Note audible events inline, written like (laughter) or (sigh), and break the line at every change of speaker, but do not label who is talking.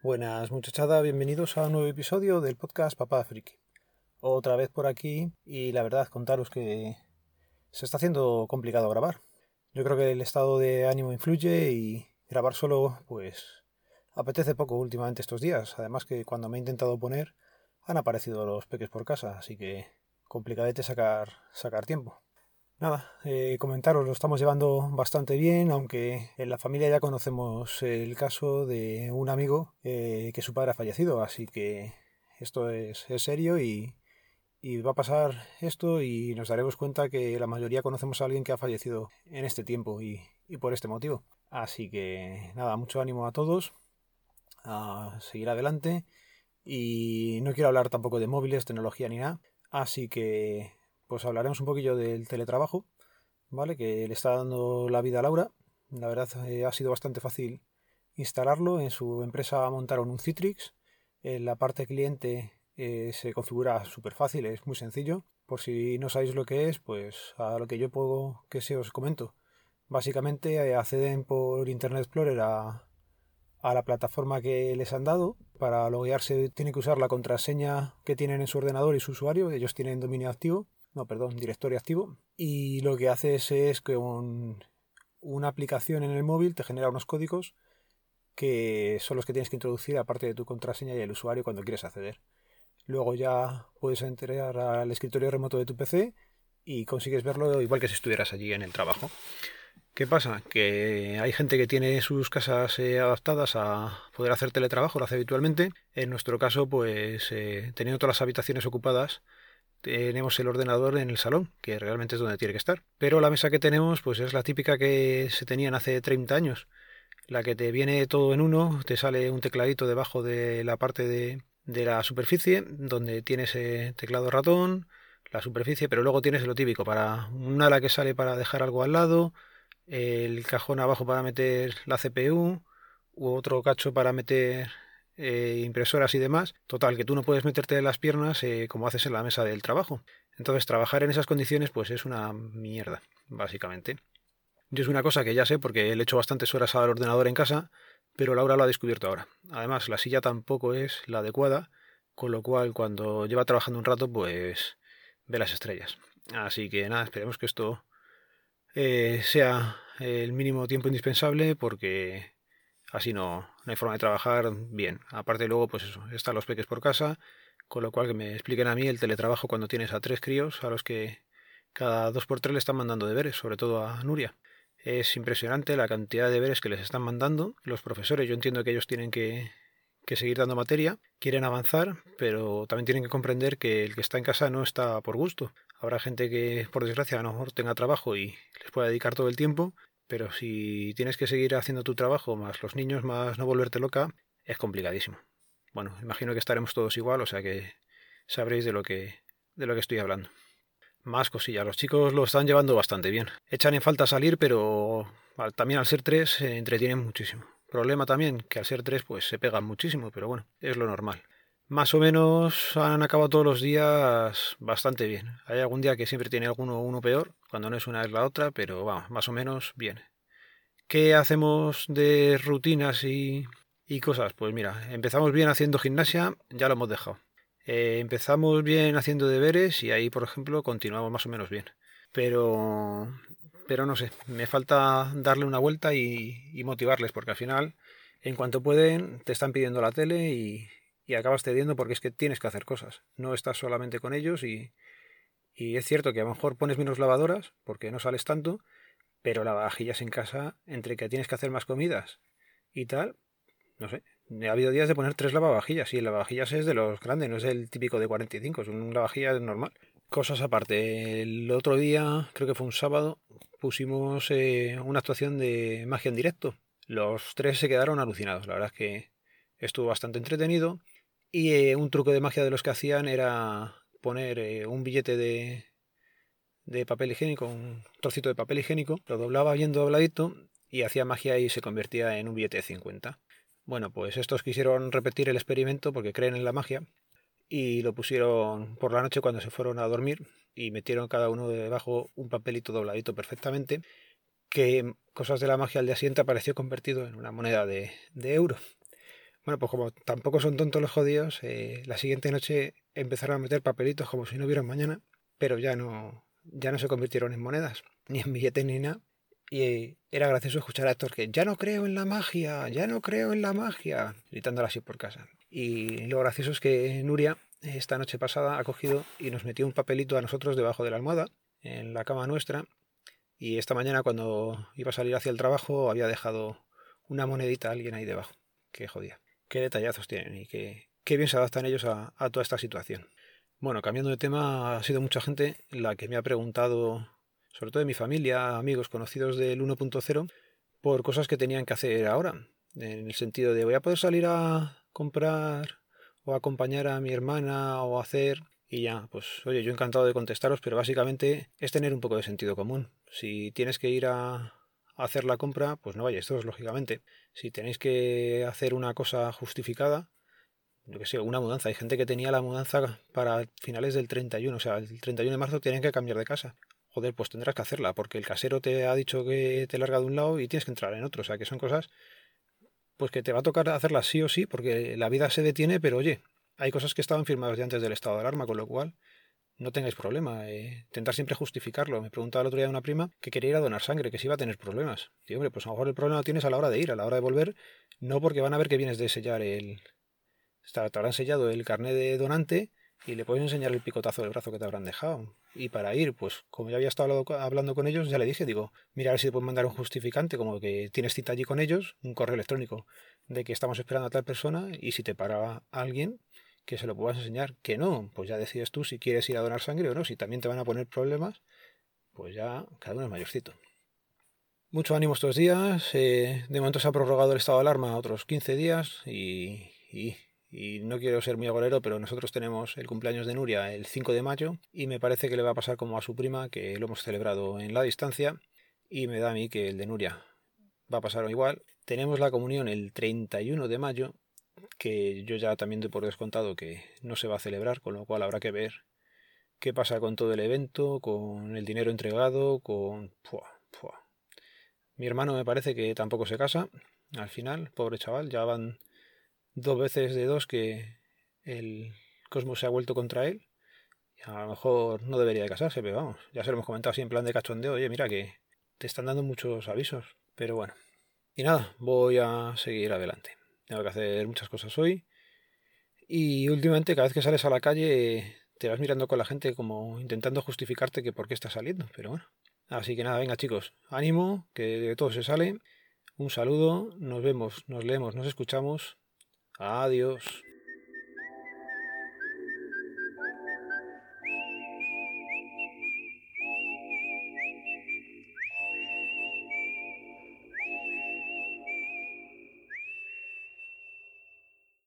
Buenas muchachada, bienvenidos a un nuevo episodio del podcast Papá Friki. Otra vez por aquí y la verdad contaros que se está haciendo complicado grabar. Yo creo que el estado de ánimo influye y grabar solo pues apetece poco últimamente estos días. Además que cuando me he intentado poner han aparecido los peques por casa, así que complicadete sacar, sacar tiempo. Nada, eh, comentaros, lo estamos llevando bastante bien, aunque en la familia ya conocemos el caso de un amigo eh, que su padre ha fallecido, así que esto es, serio y, va a pasar esto y nos daremos cuenta que la mayoría conocemos a alguien que ha fallecido en este tiempo y, y por este motivo. Así que nada, mucho ánimo a todos, a seguir adelante y no quiero hablar tampoco de móviles, tecnología ni nada, así que pues hablaremos un poquillo del teletrabajo, ¿vale? Que le está dando la vida a Laura. La verdad eh, ha sido bastante fácil instalarlo. En su empresa montaron un Citrix. En la parte cliente eh, se configura súper fácil, es muy sencillo. Por si no sabéis lo que es, pues a lo que yo puedo que se os comento. Básicamente eh, acceden por Internet Explorer a, a la plataforma que les han dado. Para loguearse tienen que usar la contraseña que tienen en su ordenador y su usuario. Ellos tienen dominio activo no, perdón, directorio activo. Y lo que haces es que una aplicación en el móvil te genera unos códigos que son los que tienes que introducir aparte de tu contraseña y el usuario cuando quieres acceder. Luego ya puedes entrar al escritorio remoto de tu PC y consigues verlo igual que si estuvieras allí en el trabajo. ¿Qué pasa? Que hay gente que tiene sus casas eh, adaptadas a poder hacer teletrabajo, lo hace habitualmente. En nuestro caso, pues eh, teniendo todas las habitaciones ocupadas, tenemos el ordenador en el salón, que realmente es donde tiene que estar. Pero la mesa que tenemos, pues es la típica que se tenían hace 30 años. La que te viene todo en uno, te sale un tecladito debajo de la parte de, de la superficie, donde tienes el teclado ratón, la superficie, pero luego tienes lo típico, para un ala que sale para dejar algo al lado, el cajón abajo para meter la CPU, u otro cacho para meter eh, impresoras y demás. Total, que tú no puedes meterte las piernas eh, como haces en la mesa del trabajo. Entonces, trabajar en esas condiciones, pues es una mierda, básicamente. Yo es una cosa que ya sé porque le he hecho bastantes horas al ordenador en casa, pero Laura lo ha descubierto ahora. Además, la silla tampoco es la adecuada, con lo cual cuando lleva trabajando un rato, pues ve las estrellas. Así que nada, esperemos que esto eh, sea el mínimo tiempo indispensable porque Así no, no hay forma de trabajar bien. Aparte luego, pues eso, están los peques por casa, con lo cual que me expliquen a mí el teletrabajo cuando tienes a tres críos a los que cada dos por tres le están mandando deberes, sobre todo a Nuria. Es impresionante la cantidad de deberes que les están mandando los profesores. Yo entiendo que ellos tienen que, que seguir dando materia, quieren avanzar, pero también tienen que comprender que el que está en casa no está por gusto. Habrá gente que, por desgracia, a lo mejor tenga trabajo y les pueda dedicar todo el tiempo, pero si tienes que seguir haciendo tu trabajo, más los niños, más no volverte loca, es complicadísimo. Bueno, imagino que estaremos todos igual, o sea que sabréis de lo que, de lo que estoy hablando. Más cosillas, los chicos lo están llevando bastante bien. Echan en falta salir, pero también al ser tres se entretienen muchísimo. Problema también que al ser tres pues se pegan muchísimo, pero bueno, es lo normal. Más o menos han acabado todos los días bastante bien. Hay algún día que siempre tiene alguno uno peor, cuando no es una es la otra, pero vamos, más o menos bien. ¿Qué hacemos de rutinas y, y cosas? Pues mira, empezamos bien haciendo gimnasia, ya lo hemos dejado. Eh, empezamos bien haciendo deberes y ahí, por ejemplo, continuamos más o menos bien. Pero, pero no sé, me falta darle una vuelta y, y motivarles, porque al final, en cuanto pueden, te están pidiendo la tele y, y acabas cediendo porque es que tienes que hacer cosas. No estás solamente con ellos y, y es cierto que a lo mejor pones menos lavadoras porque no sales tanto, pero lavavajillas en casa, entre que tienes que hacer más comidas y tal, no sé. Ha habido días de poner tres lavavajillas y el lavavajillas es de los grandes, no es el típico de 45, es un lavavajillas normal. Cosas aparte, el otro día, creo que fue un sábado, pusimos eh, una actuación de magia en directo. Los tres se quedaron alucinados, la verdad es que estuvo bastante entretenido y eh, un truco de magia de los que hacían era poner eh, un billete de, de papel higiénico, un trocito de papel higiénico, lo doblaba bien dobladito y hacía magia y se convertía en un billete de 50. Bueno, pues estos quisieron repetir el experimento porque creen en la magia y lo pusieron por la noche cuando se fueron a dormir y metieron cada uno debajo un papelito dobladito perfectamente que cosas de la magia al día siguiente apareció convertido en una moneda de, de euro. Bueno, pues como tampoco son tontos los jodidos, eh, la siguiente noche empezaron a meter papelitos como si no hubiera mañana, pero ya no, ya no se convirtieron en monedas, (laughs) ni en billetes ni nada. Y era gracioso escuchar a Héctor que ya no creo en la magia, ya no creo en la magia, gritándola así por casa. Y lo gracioso es que Nuria esta noche pasada ha cogido y nos metió un papelito a nosotros debajo de la almohada, en la cama nuestra, y esta mañana cuando iba a salir hacia el trabajo había dejado una monedita a alguien ahí debajo. Qué jodía. Qué detallazos tienen y qué, qué bien se adaptan ellos a, a toda esta situación. Bueno, cambiando de tema, ha sido mucha gente la que me ha preguntado sobre todo de mi familia, amigos, conocidos del 1.0, por cosas que tenían que hacer ahora. En el sentido de voy a poder salir a comprar o acompañar a mi hermana o hacer y ya, pues oye, yo encantado de contestaros, pero básicamente es tener un poco de sentido común. Si tienes que ir a, hacer la compra, pues no vayáis todos, lógicamente. Si tenéis que hacer una cosa justificada, yo que sé, una mudanza. Hay gente que tenía la mudanza para finales del 31, o sea, el 31 de marzo tienen que cambiar de casa joder, pues tendrás que hacerla, porque el casero te ha dicho que te larga de un lado y tienes que entrar en otro. O sea, que son cosas pues que te va a tocar hacerlas sí o sí, porque la vida se detiene, pero oye, hay cosas que estaban firmadas ya antes del estado de alarma, con lo cual no tengáis problema. Eh, intentar siempre justificarlo. Me preguntaba el otro día una prima que quería ir a donar sangre, que si iba a tener problemas. Y hombre, pues a lo mejor el problema lo tienes a la hora de ir, a la hora de volver, no porque van a ver que vienes de sellar el. Te habrán sellado el carnet de donante y le puedes enseñar el picotazo del brazo que te habrán dejado. Y para ir, pues como ya había estado hablando con ellos, ya le dije, digo, mira a ver si te pueden mandar un justificante, como que tienes cita allí con ellos, un correo electrónico de que estamos esperando a tal persona y si te para alguien, que se lo puedas enseñar. Que no, pues ya decides tú si quieres ir a donar sangre o no. Si también te van a poner problemas, pues ya cada uno es mayorcito. Mucho ánimo estos días. Eh, de momento se ha prorrogado el estado de alarma otros 15 días y, y y no quiero ser muy agorero, pero nosotros tenemos el cumpleaños de Nuria el 5 de mayo y me parece que le va a pasar como a su prima, que lo hemos celebrado en la distancia y me da a mí que el de Nuria va a pasar igual. Tenemos la comunión el 31 de mayo, que yo ya también doy por descontado que no se va a celebrar, con lo cual habrá que ver qué pasa con todo el evento, con el dinero entregado, con... Mi hermano me parece que tampoco se casa, al final, pobre chaval, ya van dos veces de dos que el cosmos se ha vuelto contra él. Y a lo mejor no debería de casarse, pero vamos, ya se lo hemos comentado así en plan de cachondeo. Oye, mira que te están dando muchos avisos, pero bueno. Y nada, voy a seguir adelante. Tengo que hacer muchas cosas hoy. Y últimamente, cada vez que sales a la calle, te vas mirando con la gente como intentando justificarte que por qué estás saliendo, pero bueno. Así que nada, venga chicos, ánimo, que de todo se sale. Un saludo, nos vemos, nos leemos, nos escuchamos Adiós.